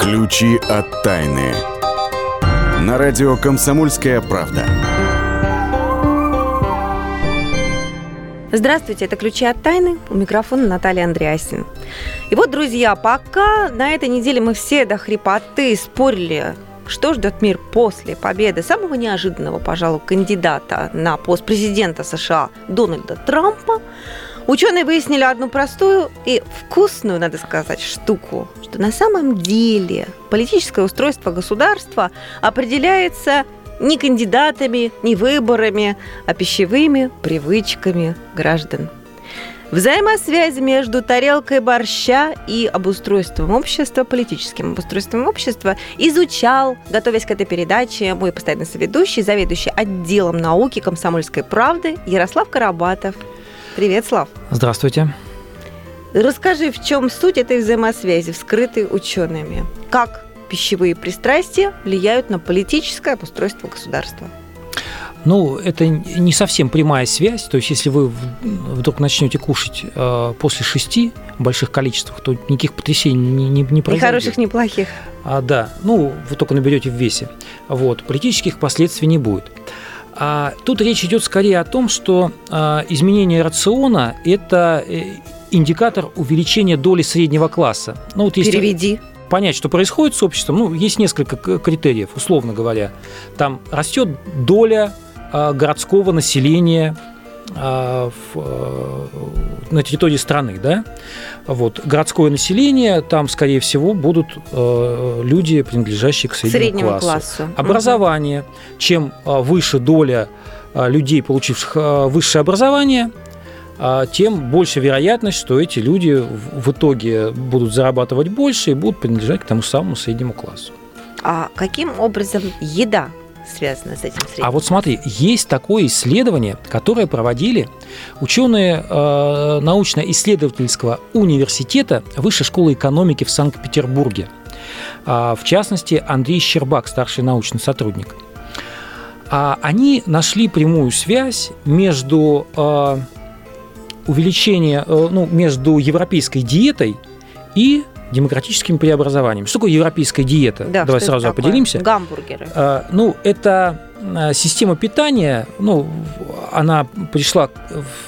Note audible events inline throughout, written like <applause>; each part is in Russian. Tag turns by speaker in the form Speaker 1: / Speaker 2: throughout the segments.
Speaker 1: Ключи от тайны. На радио «Комсомольская правда».
Speaker 2: Здравствуйте, это «Ключи от тайны». У микрофона Наталья Андреасин. И вот, друзья, пока на этой неделе мы все до хрипоты спорили, что ждет мир после победы самого неожиданного, пожалуй, кандидата на пост президента США Дональда Трампа, Ученые выяснили одну простую и вкусную, надо сказать, штуку, что на самом деле политическое устройство государства определяется не кандидатами, не выборами, а пищевыми привычками граждан. Взаимосвязь между тарелкой борща и обустройством общества, политическим обустройством общества, изучал, готовясь к этой передаче, мой постоянный соведущий, заведующий отделом науки комсомольской правды Ярослав Карабатов. Привет, Слав.
Speaker 3: Здравствуйте.
Speaker 2: Расскажи, в чем суть этой взаимосвязи, вскрытой учеными? Как пищевые пристрастия влияют на политическое обустройство государства?
Speaker 3: Ну, это не совсем прямая связь. То есть, если вы вдруг начнете кушать э, после шести в больших количествах, то никаких потрясений не, не, не произойдет.
Speaker 2: Ни хороших, ни плохих.
Speaker 3: А, да. Ну, вы только наберете в весе. Вот. Политических последствий не будет. А тут речь идет скорее о том, что а, изменение рациона – это э, индикатор увеличения доли среднего класса.
Speaker 2: Ну, вот если Переведи.
Speaker 3: Понять, что происходит с обществом, ну, есть несколько критериев, условно говоря. Там растет доля а, городского населения в, на территории страны, да, вот, городское население, там, скорее всего, будут э, люди, принадлежащие к среднему,
Speaker 2: среднему
Speaker 3: классу.
Speaker 2: классу.
Speaker 3: Образование. Угу. Чем э, выше доля э, людей, получивших э, высшее образование, э, тем больше вероятность, что эти люди в итоге будут зарабатывать больше и будут принадлежать к тому самому среднему классу.
Speaker 2: А каким образом еда связано с этим средним?
Speaker 3: А вот смотри, есть такое исследование, которое проводили ученые э, научно-исследовательского университета Высшей школы экономики в Санкт-Петербурге. Э, в частности, Андрей Щербак, старший научный сотрудник. А они нашли прямую связь между э, увеличением, э, ну, между европейской диетой и демократическим преобразованием. Что такое европейская диета?
Speaker 2: Да,
Speaker 3: Давай сразу
Speaker 2: такое?
Speaker 3: определимся.
Speaker 2: Гамбургеры.
Speaker 3: А, ну, это а, система питания, ну, она пришла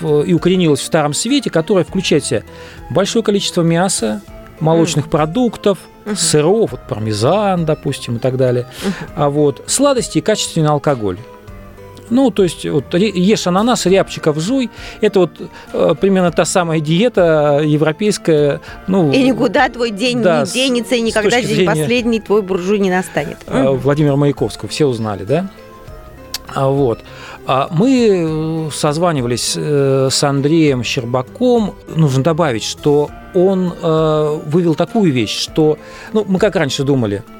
Speaker 3: в, и укоренилась в Старом Свете, которая включает в себя большое количество мяса, молочных mm. продуктов, uh-huh. сыров, вот пармезан, допустим, и так далее, uh-huh. а вот сладости и качественный алкоголь. Ну, то есть вот, ешь ананас, рябчиков жуй. Это вот э, примерно та самая диета европейская. Ну,
Speaker 2: и никуда твой день да, не денется, и никогда день зрения, последний твой буржуй не настанет.
Speaker 3: Э, Владимира Маяковского, все узнали, да? А вот. А мы созванивались э, с Андреем Щербаком. Нужно добавить, что он э, вывел такую вещь, что ну, мы как раньше думали –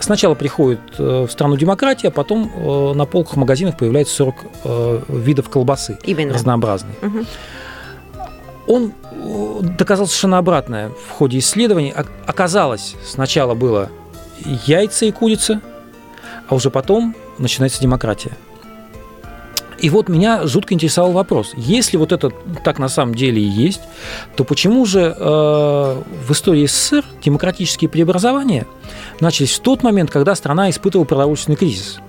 Speaker 3: Сначала приходит э, в страну демократия, а потом э, на полках магазинов появляется 40 э, видов колбасы
Speaker 2: Именно.
Speaker 3: разнообразные. Угу. Он доказал совершенно обратное в ходе исследований. Оказалось, сначала было яйца и курица, а уже потом начинается демократия. И вот меня жутко интересовал вопрос. Если вот это так на самом деле и есть, то почему же э, в истории СССР демократические преобразования начались в тот момент, когда страна испытывала продовольственный кризис?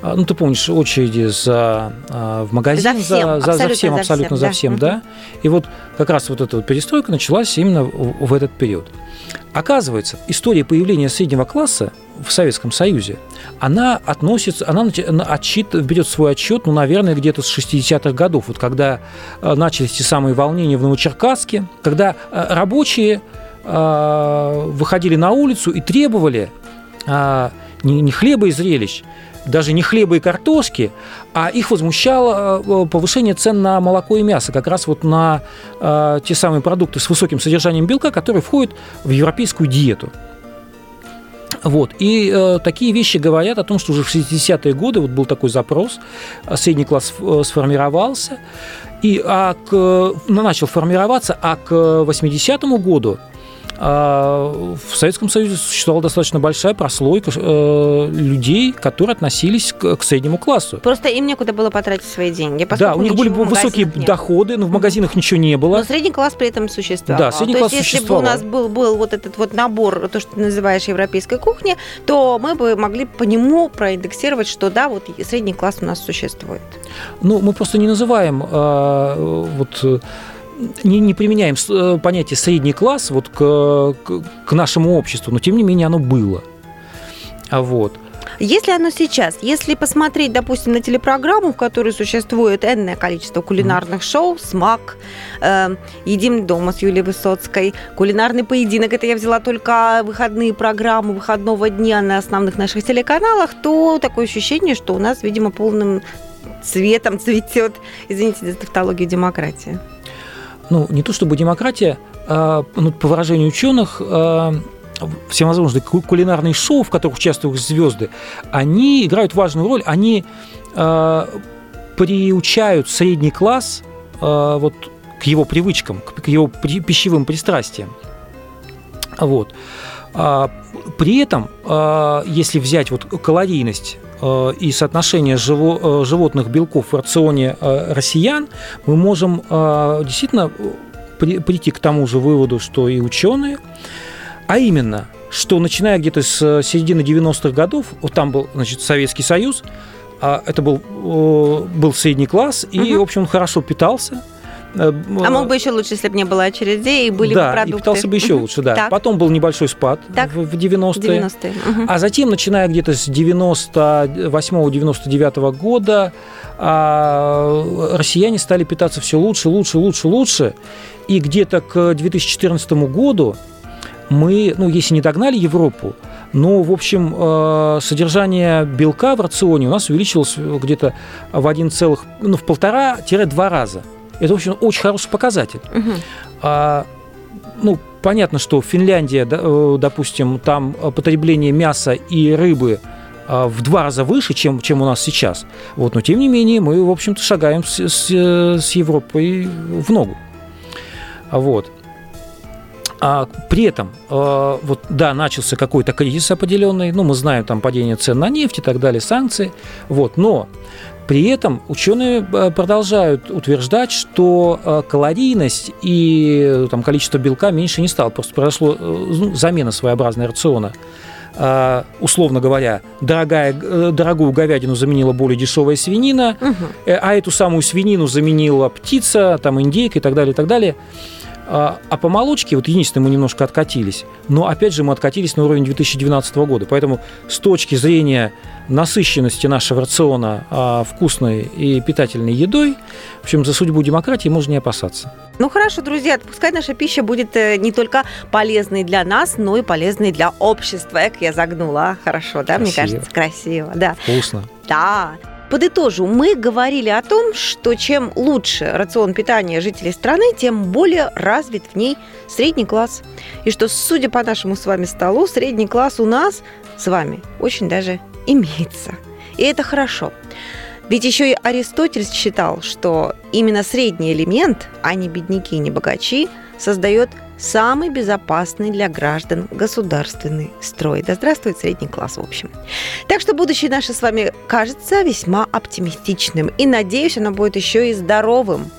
Speaker 3: А, ну, ты помнишь, очереди за, а, в магазин,
Speaker 2: за всем,
Speaker 3: за, за, за всем, абсолютно за всем, да. да? И вот как раз вот эта вот перестройка началась именно в, в этот период. Оказывается, история появления среднего класса в Советском Союзе, она относится, она отчит, берет свой отчет, ну, наверное, где-то с 60-х годов, вот когда а, начались те самые волнения в Новочеркасске, когда рабочие выходили на улицу и требовали не хлеба и зрелищ, даже не хлеба и картошки, а их возмущало э, повышение цен на молоко и мясо, как раз вот на э, те самые продукты с высоким содержанием белка, которые входят в европейскую диету. Вот. И э, такие вещи говорят о том, что уже в 60-е годы вот был такой запрос, э, средний класс э, сформировался, и, а к, начал формироваться, а к 80-му году в Советском Союзе существовала достаточно большая прослойка э, людей, которые относились к, к среднему классу.
Speaker 2: Просто им некуда было потратить свои деньги.
Speaker 3: Да, у них были высокие доходы, но в магазинах ничего не было.
Speaker 2: Но средний класс при этом существовал.
Speaker 3: Да, средний
Speaker 2: то
Speaker 3: класс
Speaker 2: есть,
Speaker 3: существовал.
Speaker 2: если бы у нас был, был вот этот вот набор, то, что ты называешь европейской кухни, то мы бы могли по нему проиндексировать, что да, вот средний класс у нас существует.
Speaker 3: Ну, мы просто не называем э, вот не, не применяем э, понятие средний класс вот к, к, к нашему обществу, но тем не менее оно было. А вот.
Speaker 2: Если оно сейчас, если посмотреть, допустим, на телепрограмму, в которой существует энное количество кулинарных шоу, «Смак», э, «Едим дома» с Юлией Высоцкой, «Кулинарный поединок», это я взяла только выходные программы выходного дня на основных наших телеканалах, то такое ощущение, что у нас, видимо, полным цветом цветет, извините за тавтологию, демократия
Speaker 3: ну, не то чтобы демократия, а, ну, по выражению ученых, а, всевозможные кулинарные шоу, в которых участвуют звезды, они играют важную роль, они а, приучают средний класс а, вот, к его привычкам, к его пищевым пристрастиям. Вот. А, при этом, а, если взять вот калорийность и соотношение э, животных белков в рационе э, россиян, мы можем действительно прийти к тому же выводу, что и ученые, а именно, что начиная где-то с середины 90-х годов, вот там был значит, Советский Союз, а это был, был средний класс, и, угу. в общем, он хорошо питался –
Speaker 2: Э, а мог бы еще лучше, если бы не было очередей и были
Speaker 3: да,
Speaker 2: бы продукты.
Speaker 3: и питался бы еще лучше, да. Так. Потом был небольшой спад так. в 90-е. 90-е. Угу. А затем, начиная где-то с 98-99 года, а, россияне стали питаться все лучше, лучше, лучше, лучше. И где-то к 2014 году мы, ну, если не догнали Европу, но, в общем, э, содержание белка в рационе у нас увеличилось где-то в 1, ну, в полтора-два раза. Это, в общем, очень хороший показатель. Угу. А, ну, понятно, что Финляндия, э, допустим, там потребление мяса и рыбы а, в два раза выше, чем, чем у нас сейчас. Вот, но тем не менее мы, в общем-то, шагаем с, с, с Европой в ногу. Вот. А при этом, э, вот, да, начался какой-то кризис определенный, ну, мы знаем там падение цен на нефть и так далее, санкции, вот, но при этом ученые э, продолжают утверждать, что э, калорийность и э, там, количество белка меньше не стало. Просто произошло ну, замена своеобразная рациона. Условно говоря, дорогая, дорогую говядину заменила более дешевая свинина, угу. а эту самую свинину заменила птица, там индейка и так далее, и так далее. А, а по молочке, вот единственное, мы немножко откатились, но опять же мы откатились на уровень 2012 года. Поэтому с точки зрения насыщенности нашего рациона а, вкусной и питательной едой, в общем, за судьбу демократии можно не опасаться.
Speaker 2: Ну хорошо, друзья, пускай наша пища будет э, не только полезной для нас, но и полезной для общества. Эк, я загнула. Хорошо, да, красиво. мне кажется, красиво. Да.
Speaker 3: Вкусно.
Speaker 2: Да. Подытожу, мы говорили о том, что чем лучше рацион питания жителей страны, тем более развит в ней средний класс. И что, судя по нашему с вами столу, средний класс у нас с вами очень даже имеется. И это хорошо. Ведь еще и Аристотель считал, что именно средний элемент, а не бедняки не богачи, создает самый безопасный для граждан государственный строй. Да здравствует средний класс, в общем. Так что будущее наше с вами кажется весьма оптимистичным. И надеюсь, оно будет еще и здоровым.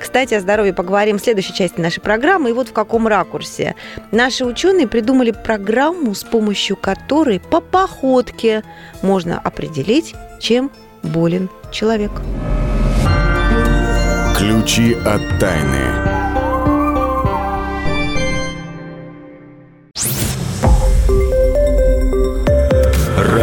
Speaker 2: Кстати, о здоровье поговорим в следующей части нашей программы. И вот в каком ракурсе. Наши ученые придумали программу, с помощью которой по походке можно определить, чем болен человек.
Speaker 1: Ключи от тайны.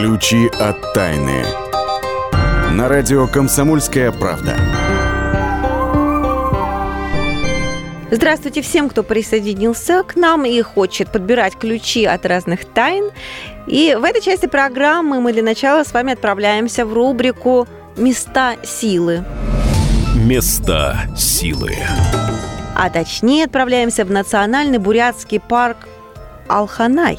Speaker 1: Ключи от тайны. На радио «Комсомольская правда».
Speaker 2: Здравствуйте всем, кто присоединился к нам и хочет подбирать ключи от разных тайн. И в этой части программы мы для начала с вами отправляемся в рубрику «Места силы».
Speaker 1: Места силы.
Speaker 2: А точнее отправляемся в национальный бурятский парк Алханай,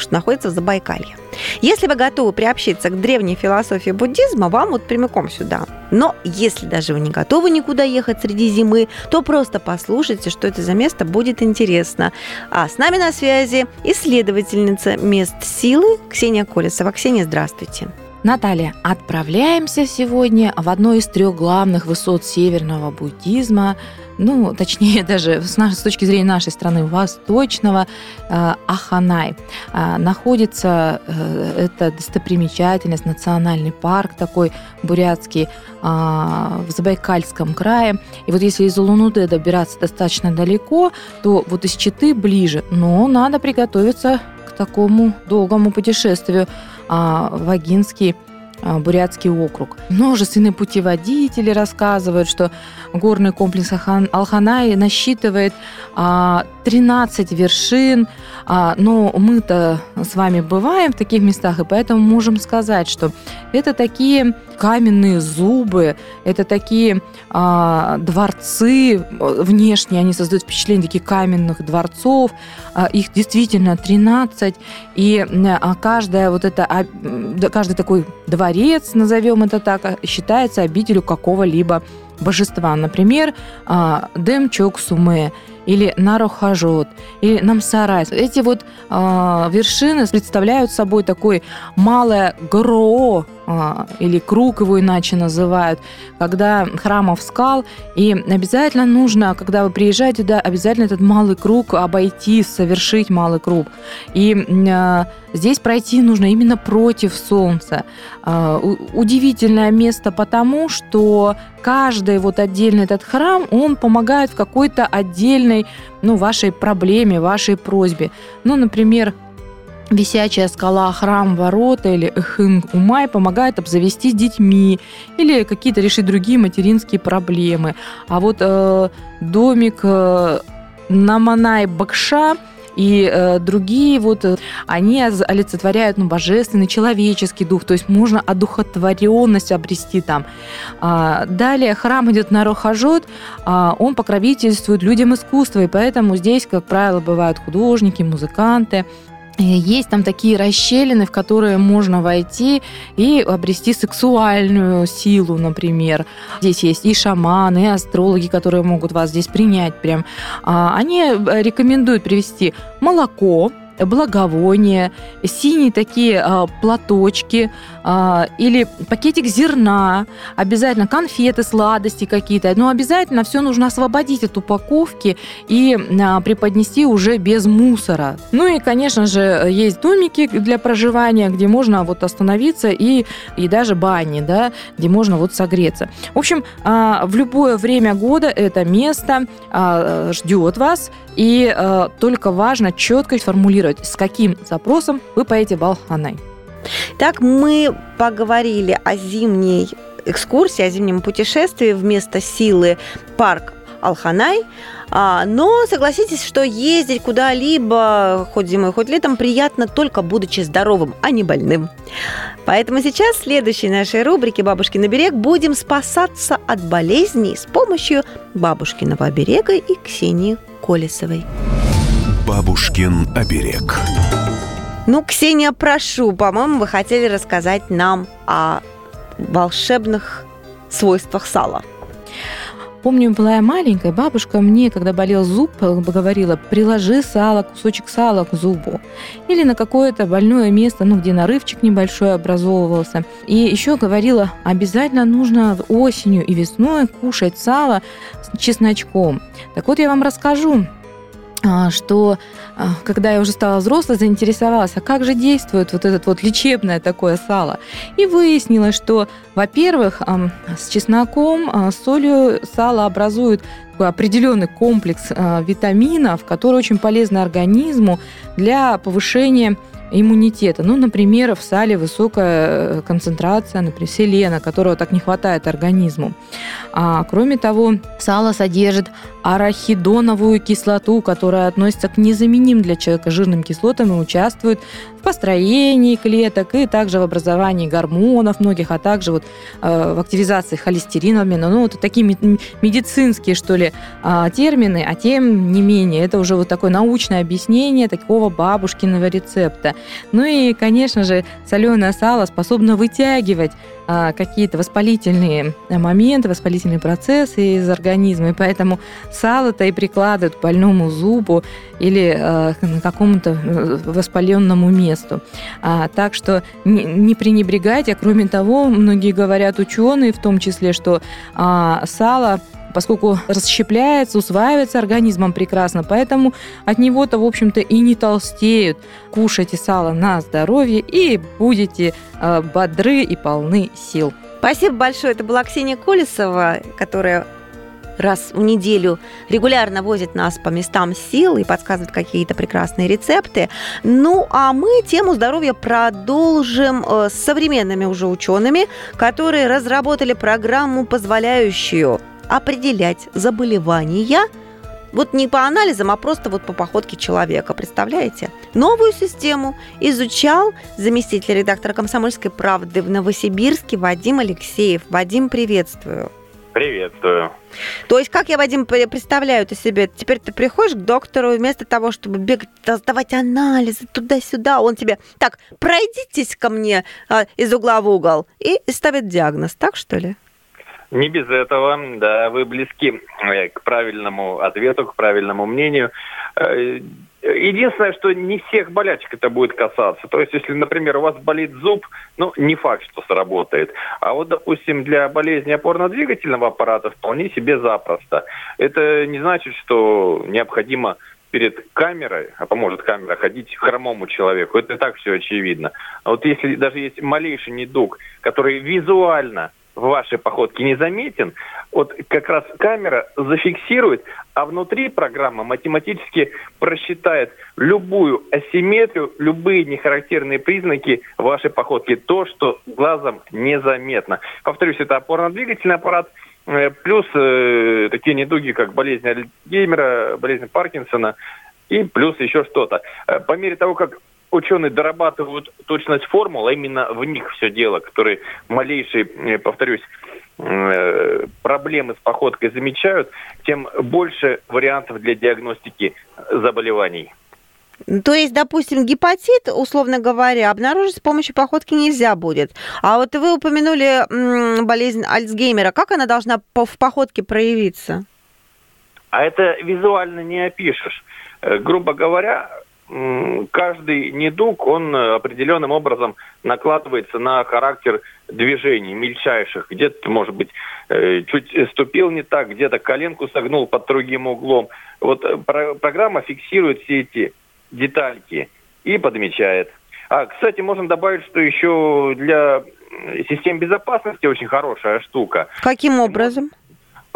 Speaker 2: что находится в Забайкалье. Если вы готовы приобщиться к древней философии буддизма, вам вот прямиком сюда. Но если даже вы не готовы никуда ехать среди зимы, то просто послушайте, что это за место, будет интересно. А с нами на связи исследовательница мест силы Ксения Колесова. Ксения, здравствуйте.
Speaker 4: Наталья, отправляемся сегодня в одно из трех главных высот северного буддизма ну, точнее, <laughs> даже с, нашей, с точки зрения нашей страны, восточного, э, Аханай. Э, находится э, эта достопримечательность, национальный парк такой бурятский в Забайкальском крае. И вот если из Улан-Удэ добираться достаточно далеко, то вот из Читы ближе, но надо приготовиться к такому долгому путешествию а, Бурятский округ. Множественные путеводители рассказывают, что горный комплекс Алханай насчитывает 13 а, вершин, а, но мы-то с вами бываем в таких местах, и поэтому можем сказать, что это такие каменные зубы, это такие а, дворцы внешние, они создают впечатление таких каменных дворцов, а, их действительно 13, и а, каждая вот это, а, каждый такой дворец, назовем это так, считается обителю какого-либо божества. Например, а, Демчок Суме или Нарохажот, или Намсарай. Эти вот э, вершины представляют собой такой малое гро, э, или круг его иначе называют, когда храмов скал, и обязательно нужно, когда вы приезжаете туда, обязательно этот малый круг обойти, совершить малый круг. И э, здесь пройти нужно именно против солнца. Э, удивительное место потому, что каждый вот отдельный этот храм, он помогает в какой-то отдельной, ну, вашей проблеме, вашей просьбе. Ну, например, Висячая скала, храм, ворота или эхын умай помогает обзавестись детьми или какие-то решить другие материнские проблемы. А вот э, домик э, Наманай Бакша – и э, другие вот, э, они олицетворяют ну, божественный, человеческий дух, то есть можно одухотворенность обрести там. А, далее храм идет на Рохажот, а, он покровительствует людям искусства, и поэтому здесь, как правило, бывают художники, музыканты, есть там такие расщелины, в которые можно войти и обрести сексуальную силу, например. Здесь есть и шаманы, и астрологи, которые могут вас здесь принять прям. А, они рекомендуют привести молоко, благовония, синие такие а, платочки а, или пакетик зерна, обязательно конфеты, сладости какие-то. Но обязательно все нужно освободить от упаковки и а, преподнести уже без мусора. Ну и, конечно же, есть домики для проживания, где можно вот остановиться и, и даже бани, да, где можно вот согреться. В общем, а, в любое время года это место а, ждет вас, и а, только важно четко сформулировать с каким запросом вы поедете в Алханай.
Speaker 2: Так мы поговорили о зимней экскурсии, о зимнем путешествии вместо силы парк Алханай. А, но согласитесь, что ездить куда-либо, хоть зимой, хоть летом, приятно только будучи здоровым, а не больным. Поэтому сейчас в следующей нашей рубрике «Бабушкин берег» будем спасаться от болезней с помощью бабушкиного оберега и Ксении Колесовой.
Speaker 1: Бабушкин оберег.
Speaker 2: Ну, Ксения, прошу, по-моему, вы хотели рассказать нам о волшебных свойствах сала.
Speaker 4: Помню, была я маленькая, бабушка мне, когда болел зуб, говорила, приложи сало, кусочек сала к зубу. Или на какое-то больное место, ну, где нарывчик небольшой образовывался. И еще говорила, обязательно нужно осенью и весной кушать сало с чесночком. Так вот, я вам расскажу, что а, когда я уже стала взрослой, заинтересовалась, а как же действует вот этот вот лечебное такое сало. И выяснилось, что, во-первых, с чесноком, а, с солью сало образует такой определенный комплекс витаминов, который очень полезны организму для повышения иммунитета. Ну, например, в сале высокая э, концентрация, например, селена, которого так не хватает организму. А, кроме того, сало содержит арахидоновую кислоту, которая относится к незаменимым для человека жирным кислотам и участвует в построении клеток и также в образовании гормонов многих, а также вот э, в активизации холестерина обмена. Ну, вот такие медицинские, что ли, э, термины, а тем не менее, это уже вот такое научное объяснение такого бабушкиного рецепта. Ну и, конечно же, соленое сало способно вытягивать а, какие-то воспалительные моменты, воспалительные процессы из организма, и поэтому сало-то и прикладывают к больному зубу или э, к какому-то э, воспаленному месту. А, так что не, не пренебрегайте. Кроме того, многие говорят ученые, в том числе, что а, сало поскольку расщепляется, усваивается организмом прекрасно, поэтому от него-то, в общем-то, и не толстеют. Кушайте сало на здоровье и будете э, бодры и полны сил.
Speaker 2: Спасибо большое. Это была Ксения Колесова, которая раз в неделю регулярно возит нас по местам сил и подсказывает какие-то прекрасные рецепты. Ну, а мы тему здоровья продолжим э, с современными уже учеными, которые разработали программу, позволяющую определять заболевания вот не по анализам, а просто вот по походке человека, представляете? Новую систему изучал заместитель редактора «Комсомольской правды» в Новосибирске Вадим Алексеев. Вадим, приветствую.
Speaker 5: Приветствую.
Speaker 2: То есть, как я, Вадим, представляю это себе? Теперь ты приходишь к доктору, вместо того, чтобы бегать, сдавать анализы туда-сюда, он тебе, так, пройдитесь ко мне а, из угла в угол, и ставит диагноз, так что ли?
Speaker 5: Не без этого, да, вы близки э, к правильному ответу, к правильному мнению. Э, единственное, что не всех болячек это будет касаться. То есть, если, например, у вас болит зуб, ну, не факт, что сработает. А вот, допустим, для болезни опорно-двигательного аппарата вполне себе запросто. Это не значит, что необходимо перед камерой, а поможет камера ходить хромому человеку. Это и так все очевидно. А вот если даже есть малейший недуг, который визуально в вашей походке не заметен, вот как раз камера зафиксирует, а внутри программа математически просчитает любую асимметрию, любые нехарактерные признаки вашей походки, то, что глазом незаметно. Повторюсь, это опорно-двигательный аппарат, э, плюс э, такие недуги, как болезнь Альцгеймера, болезнь Паркинсона, и плюс еще что-то. Э, по мере того, как ученые дорабатывают точность формул, а именно в них все дело, которые малейшие, э, повторюсь, э, проблемы с походкой замечают, тем больше вариантов для диагностики заболеваний.
Speaker 2: То есть, допустим, гепатит, условно говоря, обнаружить с помощью походки нельзя будет. А вот вы упомянули болезнь Альцгеймера. Как она должна в походке проявиться?
Speaker 5: А это визуально не опишешь. Э, грубо говоря, каждый недуг, он э, определенным образом накладывается на характер движений мельчайших. Где-то, может быть, э, чуть ступил не так, где-то коленку согнул под другим углом. Вот э, программа фиксирует все эти детальки и подмечает. А, кстати, можно добавить, что еще для систем безопасности очень хорошая штука.
Speaker 2: Каким образом?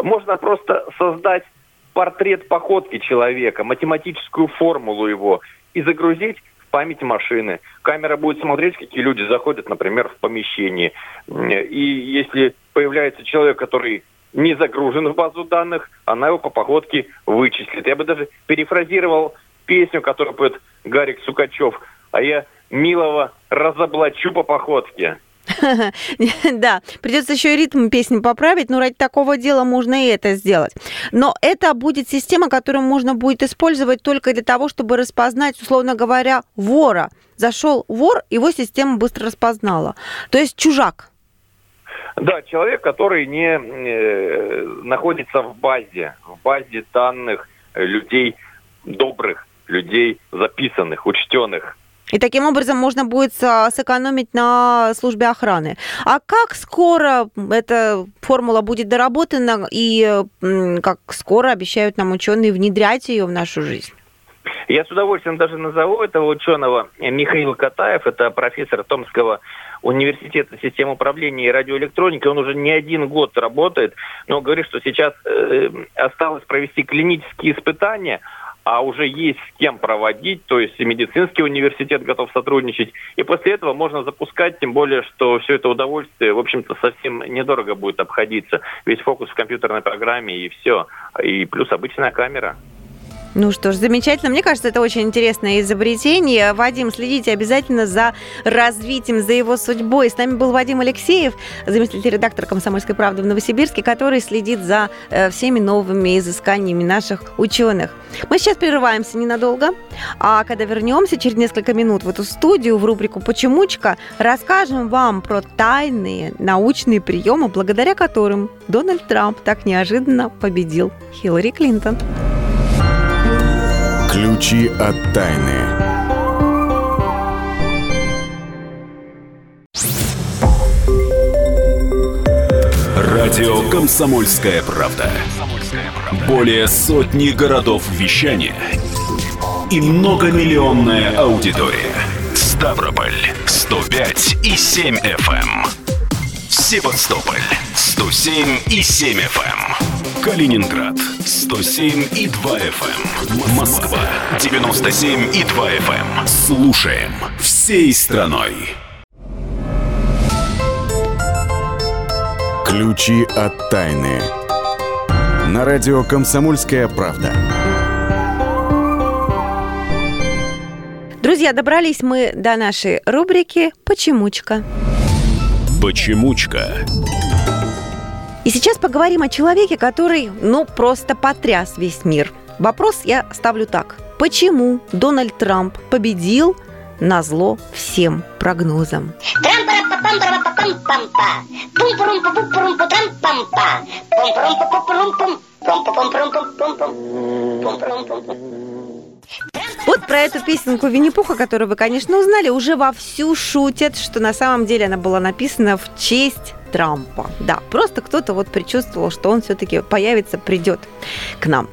Speaker 5: Можно просто создать портрет походки человека, математическую формулу его и загрузить в память машины. Камера будет смотреть, какие люди заходят, например, в помещение. И если появляется человек, который не загружен в базу данных, она его по походке вычислит. Я бы даже перефразировал песню, которую поет Гарик Сукачев, а я милого разоблачу по походке. <laughs>
Speaker 2: Да, придется еще и ритм песни поправить, но ради такого дела можно и это сделать. Но это будет система, которую можно будет использовать только для того, чтобы распознать, условно говоря, вора. Зашел вор, его система быстро распознала. То есть чужак.
Speaker 5: Да, человек, который не э, находится в базе, в базе данных людей добрых, людей записанных, учтенных.
Speaker 2: И таким образом можно будет сэкономить на службе охраны. А как скоро эта формула будет доработана и как скоро обещают нам ученые внедрять ее в нашу жизнь?
Speaker 5: Я с удовольствием даже назову этого ученого Михаил Катаев, это профессор Томского университета систем управления и радиоэлектроники. Он уже не один год работает, но говорит, что сейчас э, осталось провести клинические испытания, а уже есть с кем проводить, то есть и медицинский университет готов сотрудничать, и после этого можно запускать, тем более, что все это удовольствие, в общем-то, совсем недорого будет обходиться. Весь фокус в компьютерной программе и все, и плюс обычная камера.
Speaker 2: Ну что ж, замечательно. Мне кажется, это очень интересное изобретение. Вадим, следите обязательно за развитием, за его судьбой. С нами был Вадим Алексеев, заместитель редактора «Комсомольской правды» в Новосибирске, который следит за э, всеми новыми изысканиями наших ученых. Мы сейчас прерываемся ненадолго, а когда вернемся через несколько минут в эту студию, в рубрику «Почемучка», расскажем вам про тайные научные приемы, благодаря которым Дональд Трамп так неожиданно победил Хиллари Клинтон.
Speaker 1: Ключи от тайны. Радио «Комсомольская правда». Более сотни городов вещания и многомиллионная аудитория. Ставрополь 105 и 7 FM. Эм. Севастополь 107 и 7 FM. Калининград 107 и 2 FM. Эм. Москва 97 и 2 FM. Эм. Слушаем всей страной. Ключи от тайны. На радио «Комсомольская правда».
Speaker 2: Друзья, добрались мы до нашей рубрики «Почемучка».
Speaker 1: «Почемучка».
Speaker 2: И сейчас поговорим о человеке, который, ну, просто потряс весь мир. Вопрос я ставлю так. Почему Дональд Трамп победил на зло всем прогнозам? Вот про эту песенку Винни-Пуха, которую вы, конечно, узнали, уже вовсю шутят, что на самом деле она была написана в честь Трампа. Да, просто кто-то вот предчувствовал, что он все-таки появится, придет к нам.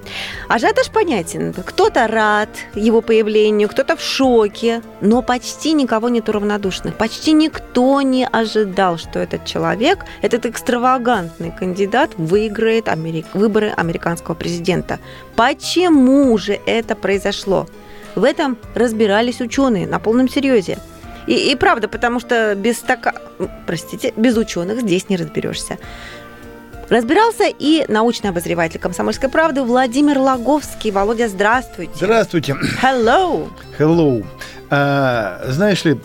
Speaker 2: Ажиотаж понятен. Кто-то рад его появлению, кто-то в шоке, но почти никого нет равнодушных. Почти никто не ожидал, что этот человек, этот экстравагантный кандидат выиграет Америк... выборы американского президента. Почему же это произошло? В этом разбирались ученые на полном серьезе. И, и правда, потому что без стака... простите, без ученых здесь не разберешься. Разбирался и научный обозреватель «Комсомольской правды» Владимир Логовский. Володя, здравствуйте.
Speaker 6: Здравствуйте.
Speaker 2: Hello.
Speaker 6: Hello. А, знаешь ли,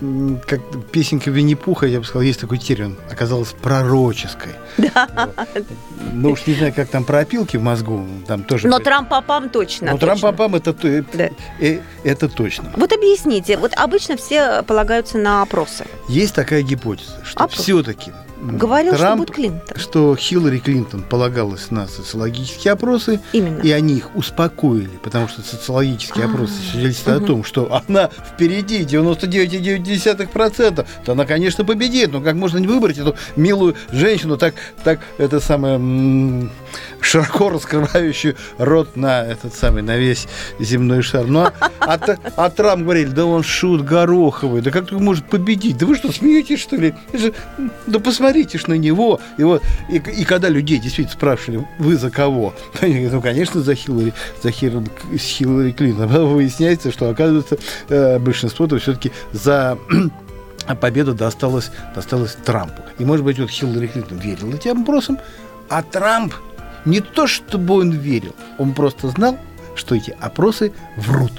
Speaker 6: как песенка Винни-Пуха, я бы сказал, есть такой термин, оказалась пророческой.
Speaker 2: Да.
Speaker 6: Вот. Ну уж не знаю, как там про опилки в мозгу, там тоже...
Speaker 2: Но Трамп-папам точно.
Speaker 6: Ну, Трамп-папам это, да. э, это точно.
Speaker 2: Вот объясните, вот обычно все полагаются на опросы.
Speaker 6: Есть такая гипотеза, что все-таки
Speaker 2: Говорил,
Speaker 6: Трамп,
Speaker 2: что будет Клинтон.
Speaker 6: Что Хиллари Клинтон полагалась на социологические опросы,
Speaker 2: Именно.
Speaker 6: и они их успокоили, потому что социологические А-а-а. опросы свидетельствуют о том, что она впереди 99,9%, то она, конечно, победит. Но как можно не выбрать эту милую женщину, так, так это самое широко раскрывающую рот на этот самый, на весь земной шар. Ну, а, а, а Трамп говорили, да он шут гороховый, да как он может победить? Да вы что, смеетесь, что ли? Да посмотрите ж на него. И, вот, и, и когда людей действительно спрашивали, вы за кого? <laughs> Они говорят, ну, конечно, за Хиллари, за Хиллари, Клинтон. А выясняется, что, оказывается, э, большинство-то все-таки за <clears throat> победа досталась, досталась Трампу. И, может быть, вот Хиллари Клинтон верил этим опросам, а Трамп не то, чтобы он верил, он просто знал, что эти опросы врут.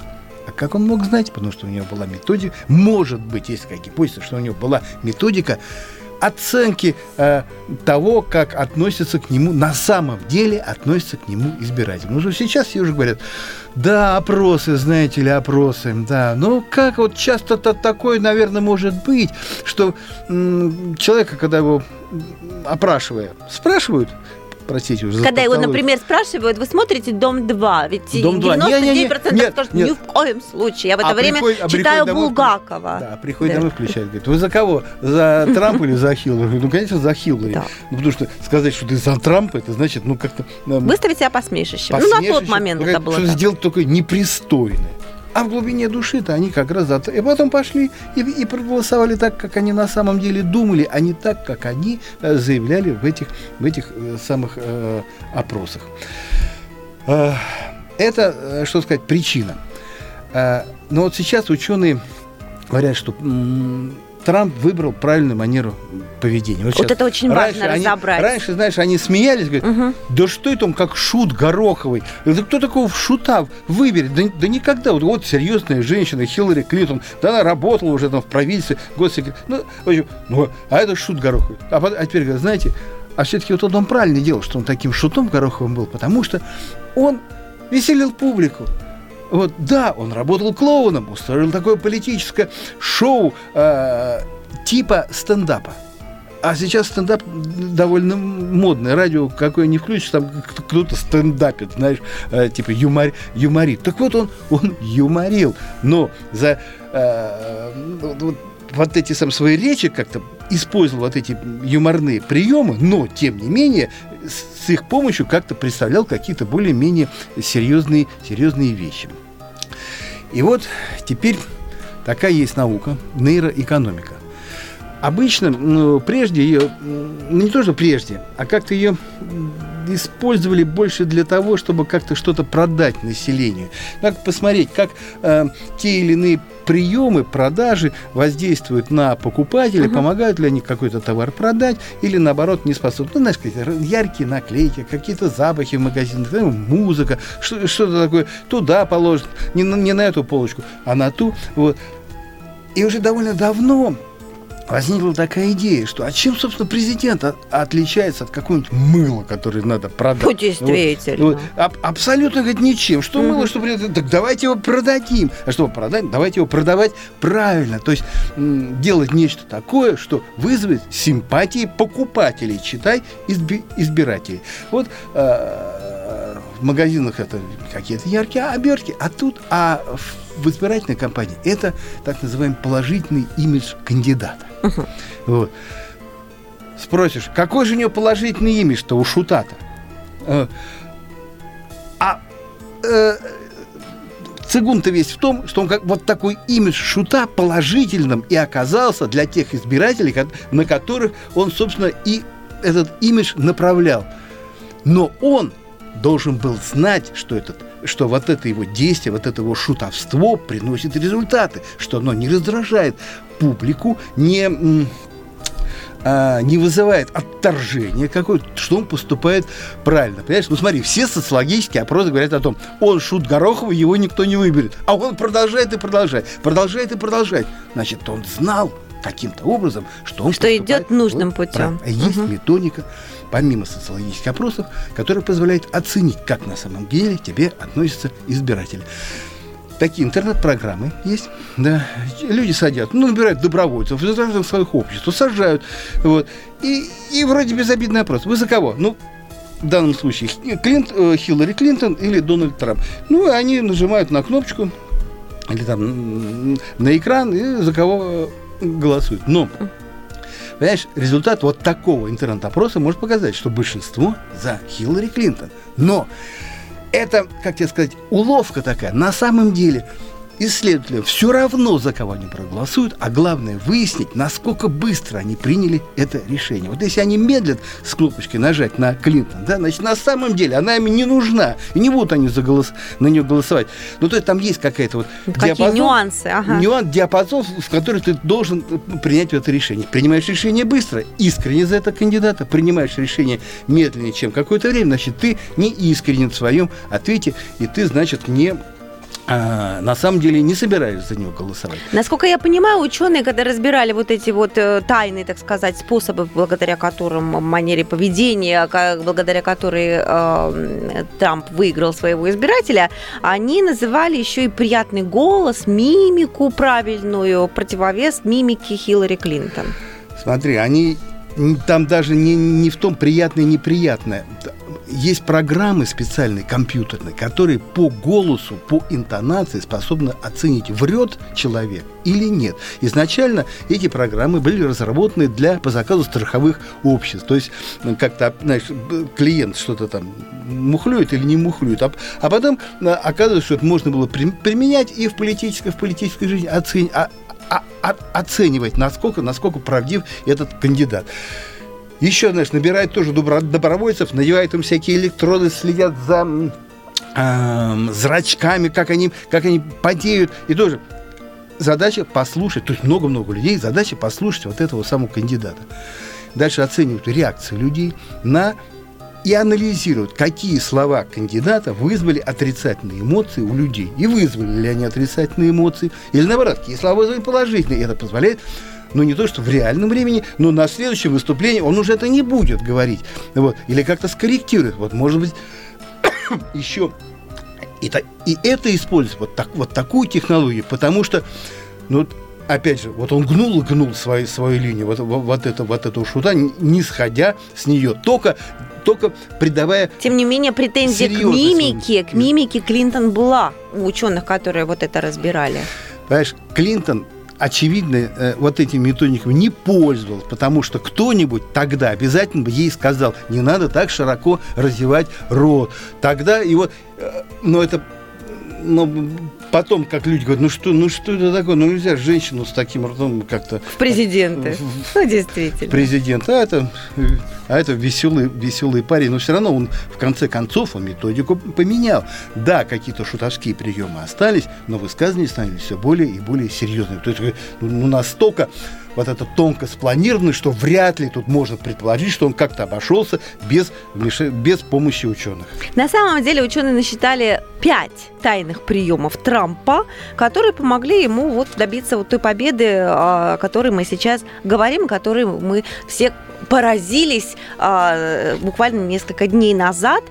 Speaker 6: А как он мог знать? Потому что у него была методика. Может быть, есть какая гипотеза, что у него была методика оценки э, того, как относятся к нему, на самом деле относятся к нему избиратели. Ну, сейчас все уже говорят, да, опросы, знаете ли, опросы, да. Ну, как вот часто-то такое, наверное, может быть, что м- человека, когда его опрашивая, спрашивают, простите уже.
Speaker 2: Когда его, например, спрашивают, вы смотрите «Дом-2», ведь
Speaker 6: Дом 2.
Speaker 2: 99%
Speaker 6: не, не, не, нет,
Speaker 2: скажут,
Speaker 6: нет.
Speaker 2: ни в коем случае. Я в это
Speaker 6: а
Speaker 2: время
Speaker 6: приходит, а
Speaker 2: читаю
Speaker 6: домой,
Speaker 2: Булгакова.
Speaker 6: Да, приходит
Speaker 2: да.
Speaker 6: домой, включает, говорит, вы за кого? За Трампа или за Хиллари? Ну, конечно, за Хиллари.
Speaker 2: Да.
Speaker 6: Ну, потому что сказать, что ты за Трампа, это значит, ну, как-то...
Speaker 2: Выставить себя посмешищем. Ну, на тот момент это было
Speaker 6: Что сделать такое непристойное. А в глубине души-то они как раз за... И потом пошли и, и проголосовали так, как они на самом деле думали, а не так, как они э, заявляли в этих, в этих э, самых э, опросах. Э, это, э, что сказать, причина. Э, но вот сейчас ученые говорят, что Трамп выбрал правильную манеру поведения.
Speaker 2: Вот, вот это очень важно
Speaker 6: раньше
Speaker 2: разобрать.
Speaker 6: Они, раньше, знаешь, они смеялись, говорят, угу. да что это он как шут гороховый? Это кто такого шута выберет? Да, да никогда. Вот, вот серьезная женщина, Хиллари Клинтон, да она работала уже там в правительстве, госсекретарь. Ну, в общем, ну, а это шут гороховый. А, а теперь, говорят, знаете, а все-таки вот он правильно делал, что он таким шутом гороховым был, потому что он веселил публику. Вот, да, он работал клоуном, устроил такое политическое шоу э, типа стендапа. А сейчас стендап довольно модный. Радио какое не включишь, там кто-то стендапит, знаешь, э, типа юмор, юморит. Так вот он, он юморил. Но за э, вот, вот эти сам свои речи как-то использовал вот эти юморные приемы, но тем не менее с их помощью как-то представлял какие-то более-менее серьезные, серьезные вещи. И вот теперь такая есть наука, нейроэкономика. Обычно, ну, прежде ее, ну, не то, что прежде, а как-то ее использовали больше для того, чтобы как-то что-то продать населению. Как посмотреть, как э, те или иные приемы продажи воздействуют на покупателей, uh-huh. помогают ли они какой-то товар продать или наоборот не способны. Ну, знаешь, какие-то яркие наклейки, какие-то запахи в магазинах, музыка, что, то такое туда положить, не, не на эту полочку, а на ту. Вот. И уже довольно давно возникла такая идея, что а чем, собственно, президент от, отличается от какого-нибудь мыла, который надо продать? Ну,
Speaker 2: действительно.
Speaker 6: Вот, вот, аб, абсолютно, говорит, ничем. Что мыло, что президент? Так давайте его продадим. А чтобы продать, давайте его продавать правильно. То есть м, делать нечто такое, что вызовет симпатии покупателей, читай, изби, избирателей. Вот э, в магазинах это какие-то яркие обертки, а тут, а в избирательной кампании это так называемый положительный имидж кандидата. Uh-huh. <laughs> Вот. Спросишь, какой же у него положительный имидж-то у шута-то? Э, а э, цигун-то весь в том, что он как вот такой имидж шута положительным и оказался для тех избирателей, на которых он, собственно, и этот имидж направлял. Но он должен был знать, что этот что вот это его действие, вот это его шутовство приносит результаты, что оно не раздражает публику, не а, не вызывает отторжения какое-то, что он поступает правильно. Понимаешь? Ну смотри, все социологические опросы говорят о том, он шут Горохова, его никто не выберет. А он продолжает и продолжает, продолжает и продолжает. Значит, он знал каким-то образом, что он
Speaker 2: Что идет нужным вот, путем.
Speaker 6: Есть угу. методика, помимо социологических опросов, которая позволяет оценить, как на самом деле к тебе относятся избиратели такие интернет-программы есть, да, люди садят, ну, набирают добровольцев из своих обществ, сажают, вот, и, и вроде безобидный опрос. Вы за кого? Ну, в данном случае Клинт, э, Хиллари Клинтон или Дональд Трамп. Ну, и они нажимают на кнопочку или там на экран и за кого э, голосуют. Но Понимаешь, результат вот такого интернет-опроса может показать, что большинство за Хиллари Клинтон. Но это, как тебе сказать, уловка такая. На самом деле исследователям все равно, за кого они проголосуют, а главное выяснить, насколько быстро они приняли это решение. Вот если они медлят с кнопочкой нажать на Клинтон, да, значит, на самом деле она им не нужна, и не будут они за голос, на нее голосовать. Ну, то есть там есть какая-то вот
Speaker 2: Какие диапазон, нюансы, ага.
Speaker 6: нюанс, диапазон, в который ты должен принять это решение. Принимаешь решение быстро, искренне за это кандидата, принимаешь решение медленнее, чем какое-то время, значит, ты не искренен в своем ответе, и ты, значит, не а, на самом деле не собираюсь за него голосовать.
Speaker 2: Насколько я понимаю, ученые, когда разбирали вот эти вот э, тайные, так сказать, способы, благодаря которым манере поведения, благодаря которой э, Трамп выиграл своего избирателя, они называли еще и приятный голос, мимику правильную, противовес мимики Хиллари Клинтон.
Speaker 6: Смотри, они там даже не, не в том приятное неприятное есть программы специальные, компьютерные, которые по голосу, по интонации способны оценить, врет человек или нет. Изначально эти программы были разработаны для, по заказу страховых обществ. То есть как-то, знаешь, клиент что-то там мухлюет или не мухлюет. А, а потом а, оказывается, что это можно было применять и в политической, в политической жизни оценить, а, а, а, оценивать, насколько, насколько правдив этот кандидат. Еще, знаешь, набирают тоже добровольцев, надевают им всякие электроды, следят за э, зрачками, как они, как они потеют. И тоже задача послушать, то есть много-много людей, задача послушать вот этого самого кандидата. Дальше оценивают реакцию людей на и анализируют, какие слова кандидата вызвали отрицательные эмоции у людей. И вызвали ли они отрицательные эмоции, или наоборот, какие слова вызвали положительные. И это позволяет ну не то, что в реальном времени, но на следующем выступлении он уже это не будет говорить. Вот. Или как-то скорректирует. Вот, может быть, <coughs> еще и, и это использует, вот, так, вот такую технологию, потому что, ну, опять же, вот он гнул и гнул свою, свою линию, вот, вот, это, вот этого шута, не сходя с нее, только только придавая...
Speaker 2: Тем не менее, претензия к мимике, к мимике Клинтон была у ученых, которые вот это разбирали.
Speaker 6: Понимаешь, Клинтон очевидно, э, вот этими методиками не пользовался, потому что кто-нибудь тогда обязательно бы ей сказал, не надо так широко развивать рот. Тогда и вот, э, но это но потом, как люди говорят, ну что, ну что это такое? Ну нельзя женщину с таким ртом как-то...
Speaker 2: В президенты. Ну, действительно.
Speaker 6: Президент. А это, а это веселый, веселый парень. Но все равно он, в конце концов, он методику поменял. Да, какие-то шутовские приемы остались, но высказывания становились все более и более серьезными. То есть ну, настолько вот это тонко спланировано, что вряд ли тут можно предположить, что он как-то обошелся без, без помощи ученых.
Speaker 2: На самом деле ученые насчитали пять тайных приемов Трампа, которые помогли ему вот добиться вот той победы, о которой мы сейчас говорим, которой мы все поразились а, буквально несколько дней назад.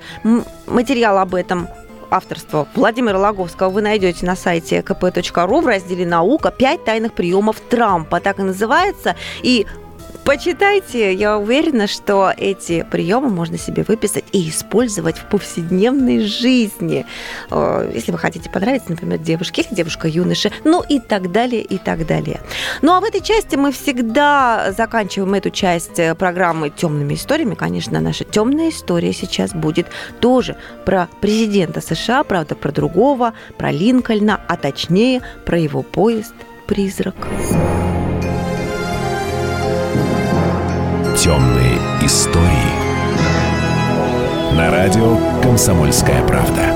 Speaker 2: Материал об этом авторства Владимира Логовского вы найдете на сайте kp.ru в разделе «Наука. Пять тайных приемов Трампа». Так и называется. И Почитайте, я уверена, что эти приемы можно себе выписать и использовать в повседневной жизни. Э, если вы хотите понравиться, например, девушке или девушка-юноше, ну и так далее, и так далее. Ну а в этой части мы всегда заканчиваем эту часть э, программы темными историями. Конечно, наша темная история сейчас будет тоже про президента США, правда, про другого, про Линкольна, а точнее про его поезд «Призрак».
Speaker 1: Темные истории. На радио «Комсомольская правда».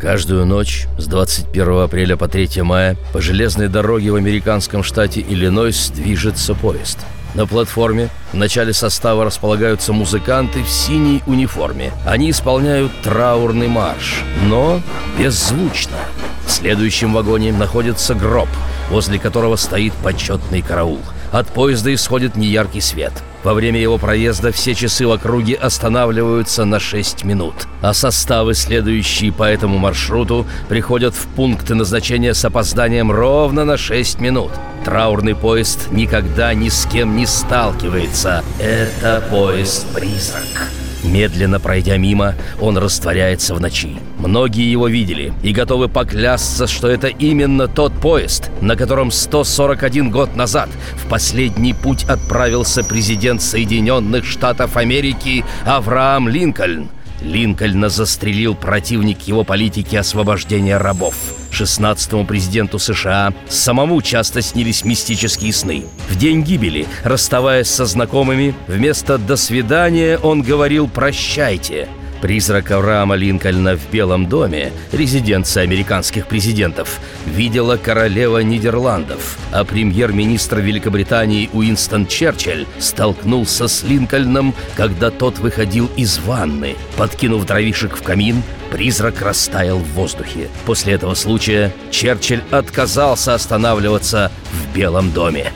Speaker 7: Каждую ночь с 21 апреля по 3 мая по железной дороге в американском штате Иллинойс движется поезд. На платформе в начале состава располагаются музыканты в синей униформе. Они исполняют траурный марш, но беззвучно. В следующем вагоне находится гроб, возле которого стоит почетный караул – от поезда исходит неяркий свет. Во время его проезда все часы в округе останавливаются на 6 минут, а составы, следующие по этому маршруту, приходят в пункты назначения с опозданием ровно на 6 минут. Траурный поезд никогда ни с кем не сталкивается. Это поезд-призрак. Медленно пройдя мимо, он растворяется в ночи. Многие его видели и готовы поклясться, что это именно тот поезд, на котором 141 год назад в последний путь отправился президент Соединенных Штатов Америки Авраам Линкольн – Линкольна застрелил противник его политики освобождения рабов. 16-му президенту США самому часто снились мистические сны. В день гибели, расставаясь со знакомыми, вместо «до свидания» он говорил «прощайте», Призрак Авраама Линкольна в Белом доме, резиденция американских президентов, видела королева Нидерландов, а премьер-министр Великобритании Уинстон Черчилль столкнулся с Линкольном, когда тот выходил из ванны. Подкинув дровишек в камин, призрак растаял в воздухе. После этого случая Черчилль отказался останавливаться в Белом доме.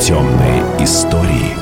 Speaker 1: Темные истории –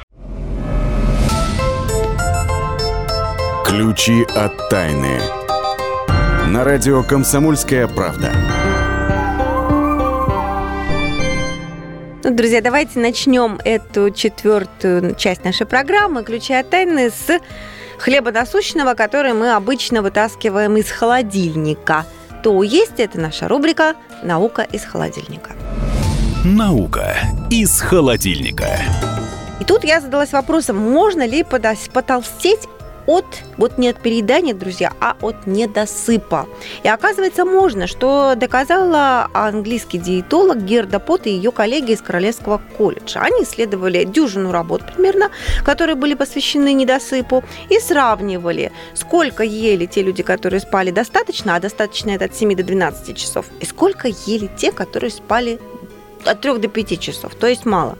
Speaker 1: Ключи от тайны. На радио «Комсомольская правда».
Speaker 2: Ну, друзья, давайте начнем эту четвертую часть нашей программы «Ключи от тайны» с хлеба насущного, который мы обычно вытаскиваем из холодильника. То есть это наша рубрика «Наука из холодильника».
Speaker 8: Наука из холодильника.
Speaker 2: И тут я задалась вопросом, можно ли потолстеть от, вот не от переедания, друзья, а от недосыпа. И оказывается, можно, что доказала английский диетолог Герда Пот и ее коллеги из Королевского колледжа. Они исследовали дюжину работ примерно, которые были посвящены недосыпу, и сравнивали, сколько ели те люди, которые спали достаточно, а достаточно это от 7 до 12 часов, и сколько ели те, которые спали от 3 до 5 часов, то есть мало.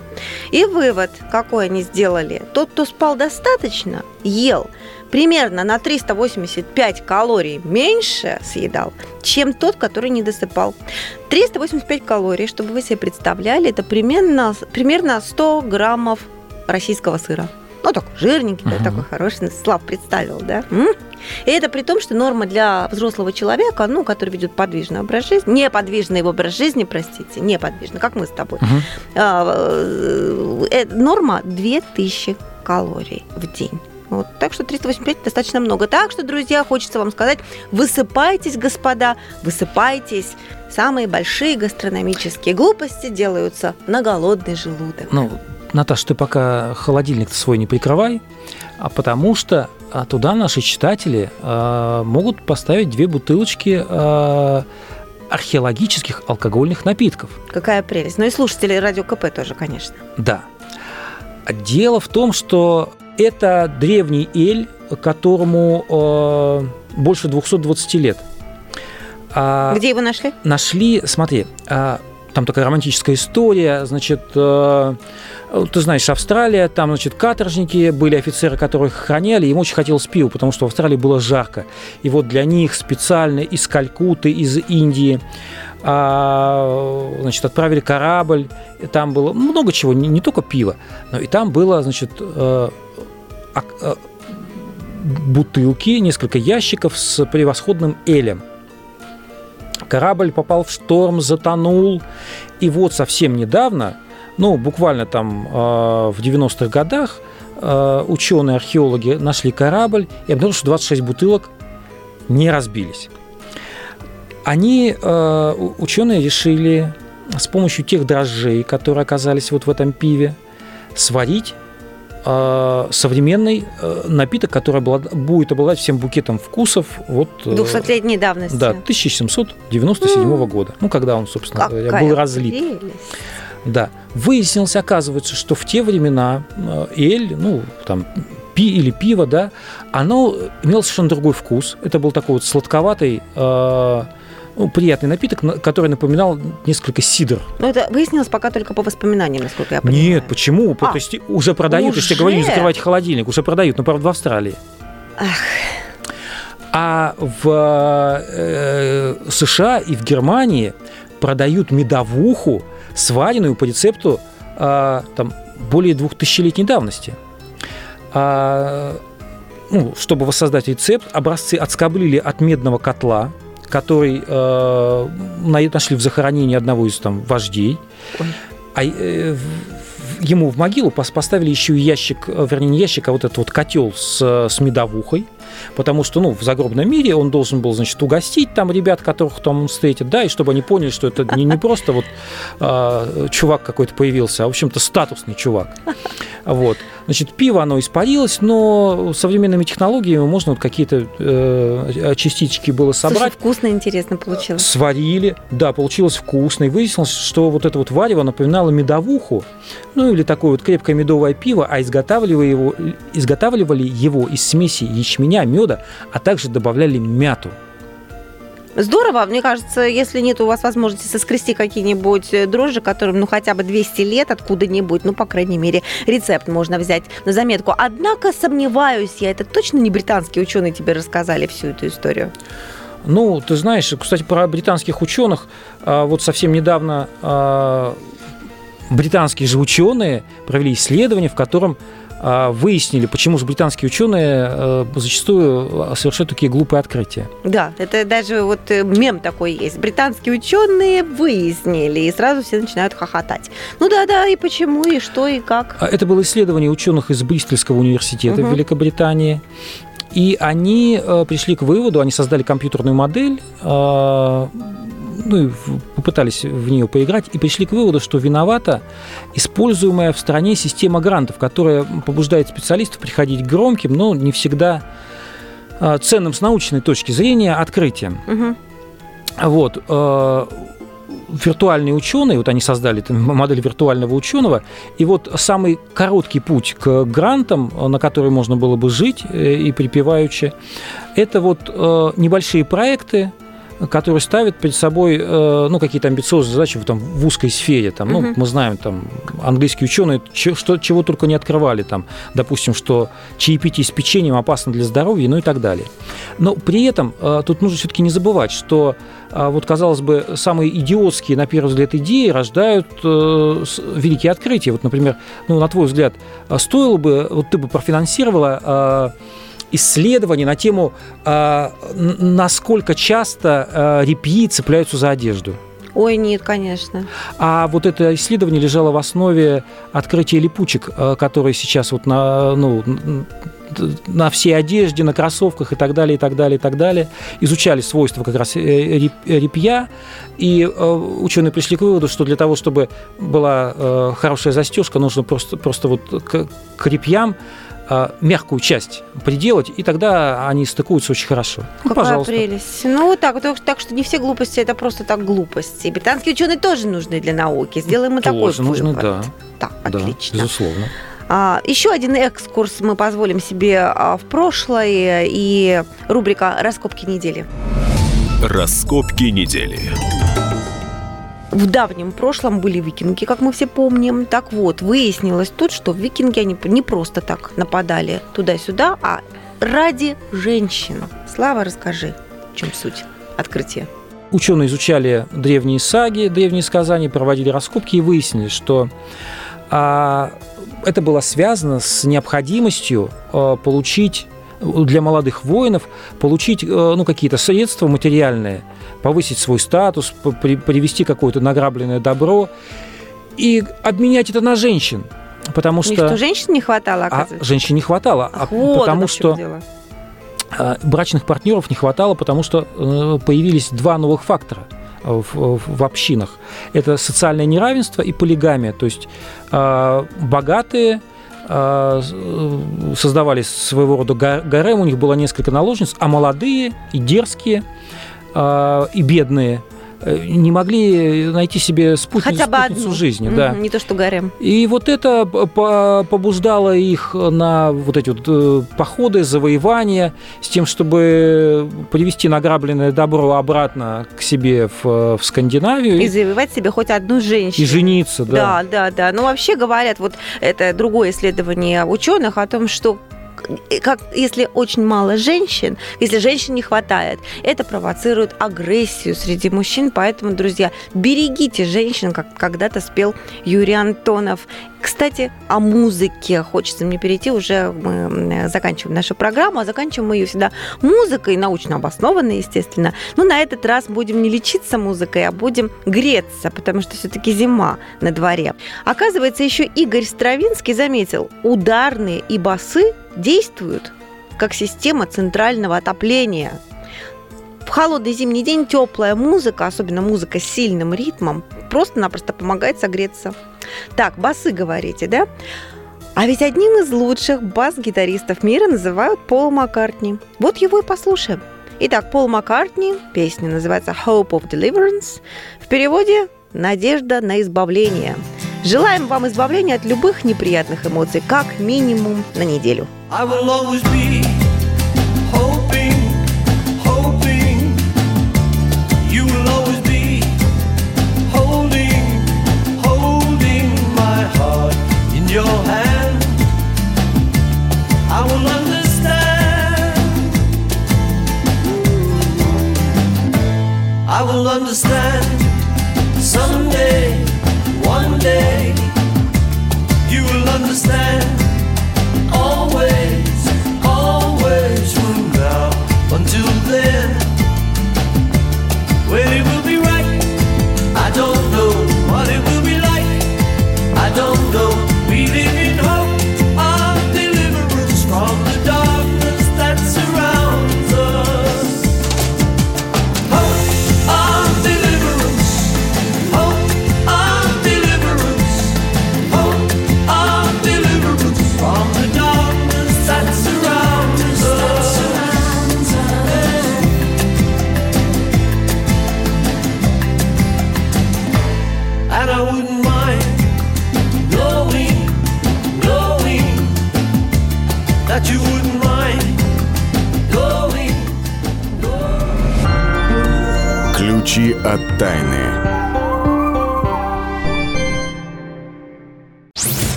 Speaker 2: И вывод, какой они сделали, тот, кто спал достаточно, ел примерно на 385 калорий меньше съедал, чем тот, который не досыпал. 385 калорий, чтобы вы себе представляли, это примерно, примерно 100 граммов российского сыра. Ну, такой жирненький, uh-huh. такой хороший, Слав представил, да? И это при том, что норма для взрослого человека, ну, который ведет подвижный образ жизни, неподвижный образ жизни, простите, неподвижный, как мы с тобой, uh-huh. а, э, норма 2000 калорий в день. Вот, так что 385 достаточно много. Так что, друзья, хочется вам сказать, высыпайтесь, господа, высыпайтесь. Самые большие гастрономические глупости делаются на голодный желудок.
Speaker 3: Ну, Наташа, ты пока холодильник свой не прикрывай, а потому что а, туда наши читатели э, могут поставить две бутылочки э, археологических алкогольных напитков.
Speaker 2: Какая прелесть. Ну и слушатели радио КП тоже, конечно.
Speaker 3: Да. Дело в том, что это древний эль, которому э, больше 220 лет.
Speaker 2: А, Где его нашли?
Speaker 3: Нашли, смотри, а, там такая романтическая история, значит, э, ты знаешь, Австралия, там, значит, каторжники, были офицеры, которых охраняли, им очень хотелось пива, потому что в Австралии было жарко. И вот для них специально из Калькуты, из Индии, а, значит, отправили корабль, там было много чего, не, не только пиво, но и там было, значит, э, бутылки, несколько ящиков с превосходным элем. Корабль попал в шторм, затонул, и вот совсем недавно – ну, буквально там а, в 90-х годах а, ученые, археологи нашли корабль и обнаружили, что 26 бутылок не разбились. Они, а, ученые, решили с помощью тех дрожжей, которые оказались вот в этом пиве, сварить современный напиток, который будет обладать всем букетом вкусов. Вот,
Speaker 2: 200-летней давности.
Speaker 3: Да, 1797 mm. года. Ну, когда он, собственно
Speaker 2: Какая
Speaker 3: говоря, был разлит.
Speaker 2: Прелесть.
Speaker 3: Да. Выяснилось, оказывается, что в те времена э, эль, ну, там, пи или пиво, да, оно имело совершенно другой вкус. Это был такой вот сладковатый, э, ну, приятный напиток, который напоминал несколько сидр.
Speaker 2: Но это выяснилось пока только по воспоминаниям, насколько я понимаю.
Speaker 3: Нет, почему? А, То есть уже продают,
Speaker 2: уже?
Speaker 3: если я говорю, не закрывайте холодильник, уже продают, но, правда, в Австралии.
Speaker 2: Ах.
Speaker 3: А в э, США и в Германии продают медовуху, сваренную по рецепту а, там, более двух тысячелетней давности. А, ну, чтобы воссоздать рецепт, образцы отскоблили от медного котла, который э, нашли в захоронении одного из там вождей. Ой. А э, ему в могилу поставили еще ящик, вернее, не ящик, а вот этот вот котел с, с медовухой потому что, ну, в загробном мире он должен был, значит, угостить там ребят, которых там он встретит, да, и чтобы они поняли, что это не, не просто вот э, чувак какой-то появился, а, в общем-то, статусный чувак. Вот. Значит, пиво, оно испарилось, но современными технологиями можно вот какие-то э, частички было собрать. Слушай,
Speaker 2: вкусно, интересно получилось.
Speaker 3: Сварили, да, получилось вкусно. И выяснилось, что вот это вот варево напоминало медовуху, ну или такое вот крепкое медовое пиво, а изготавливали его, изготавливали его из смеси ячменя, меда, а также добавляли мяту.
Speaker 2: Здорово, мне кажется, если нет у вас возможности соскрести какие-нибудь э, дрожжи, которым ну хотя бы 200 лет откуда-нибудь, ну, по крайней мере, рецепт можно взять на заметку. Однако сомневаюсь я, это точно не британские ученые тебе рассказали всю эту историю?
Speaker 3: Ну, ты знаешь, кстати, про британских ученых, а, вот совсем недавно а, британские же ученые провели исследование, в котором выяснили, почему же британские ученые э, зачастую совершают такие глупые открытия.
Speaker 2: Да, это даже вот э, мем такой есть. Британские ученые выяснили, и сразу все начинают хохотать. Ну да, да, и почему, и что, и как.
Speaker 3: А это было исследование ученых из Бристольского университета угу. в Великобритании. И они э, пришли к выводу, они создали компьютерную модель, ну, попытались в нее поиграть и пришли к выводу, что виновата используемая в стране система грантов, которая побуждает специалистов приходить к громким, но не всегда а, ценным с научной точки зрения открытиям. Угу. Вот э, виртуальные ученые, вот они создали модель виртуального ученого, и вот самый короткий путь к грантам, на который можно было бы жить э, и припеваючи, это вот э, небольшие проекты, который ставит перед собой э, ну, какие-то амбициозные задачи в, там, в узкой сфере. Там, ну, мы знаем, там, английские ученые что, чего только не открывали. Там, допустим, что чаепитие с печеньем опасно для здоровья, ну и так далее. Но при этом э, тут нужно все-таки не забывать, что э, вот, казалось бы, самые идиотские, на первый взгляд, идеи рождают великие открытия. Вот, например, ну, на твой взгляд, стоило бы, вот ты бы профинансировала исследование на тему, а, насколько часто а, репьи цепляются за одежду.
Speaker 2: Ой, нет, конечно.
Speaker 3: А вот это исследование лежало в основе открытия липучек, а, которые сейчас вот на, ну, на всей одежде, на кроссовках и так далее, и так далее, и так далее. Изучали свойства как раз э, репья, и ученые пришли к выводу, что для того, чтобы была хорошая застежка, нужно просто, просто вот к, к репьям мягкую часть приделать, и тогда они стыкуются очень хорошо.
Speaker 2: Ну, Какая пожалуйста. прелесть. Ну, вот так, так, так что не все глупости, это просто так глупости. Британские ученые тоже нужны для науки. Сделаем мы тоже такой
Speaker 3: нужны, вывод. да.
Speaker 2: Так, отлично.
Speaker 3: Да, безусловно.
Speaker 2: А, еще один экскурс мы позволим себе а, в прошлое и рубрика «Раскопки недели».
Speaker 8: Раскопки недели.
Speaker 2: В давнем прошлом были викинги, как мы все помним. Так вот, выяснилось тут, что викинги они не просто так нападали туда-сюда, а ради женщин. Слава, расскажи, в чем суть открытия.
Speaker 3: Ученые изучали древние саги, древние сказания, проводили раскопки и выяснили, что а, это было связано с необходимостью а, получить для молодых воинов получить а, ну, какие-то средства материальные – повысить свой статус, привести какое-то награбленное добро и обменять это на женщин. Потому что...
Speaker 2: что женщин не хватало, а оказывается?
Speaker 3: А женщин не хватало, Ах, а вот потому что дело. А, брачных партнеров не хватало, потому что э, появились два новых фактора в, в общинах. Это социальное неравенство и полигамия. То есть а, богатые создавали своего рода гарем, у них было несколько наложниц, а молодые и дерзкие – э, и бедные э, не могли найти себе спутницу, Хотя бы спутницу одну. жизни. Mm-hmm, да.
Speaker 2: Не то, что гарем.
Speaker 3: И вот это побуждало их на вот эти вот э, походы, завоевания, с тем, чтобы привести награбленное добро обратно к себе в, в Скандинавию.
Speaker 2: И завоевать себе хоть одну женщину.
Speaker 3: И жениться, да.
Speaker 2: Да, да, да. Ну, вообще говорят, вот это другое исследование ученых о том, что как, если очень мало женщин, если женщин не хватает, это провоцирует агрессию среди мужчин. Поэтому, друзья, берегите женщин, как когда-то спел Юрий Антонов. Кстати, о музыке. Хочется мне перейти, уже мы заканчиваем нашу программу, а заканчиваем мы ее всегда музыкой, научно обоснованной, естественно. Но на этот раз будем не лечиться музыкой, а будем греться, потому что все-таки зима на дворе. Оказывается, еще Игорь Стравинский заметил, ударные и басы действуют как система центрального отопления. В холодный зимний день теплая музыка, особенно музыка с сильным ритмом, просто-напросто помогает согреться. Так, басы говорите, да? А ведь одним из лучших бас-гитаристов мира называют Пол Маккартни. Вот его и послушаем. Итак, Пол Маккартни, песня называется «Hope of Deliverance», в переводе «Надежда на избавление». Желаем вам избавления от любых неприятных эмоций, как минимум на неделю. I will always be heart in your hand. I will understand. I will understand someday, one day. You will understand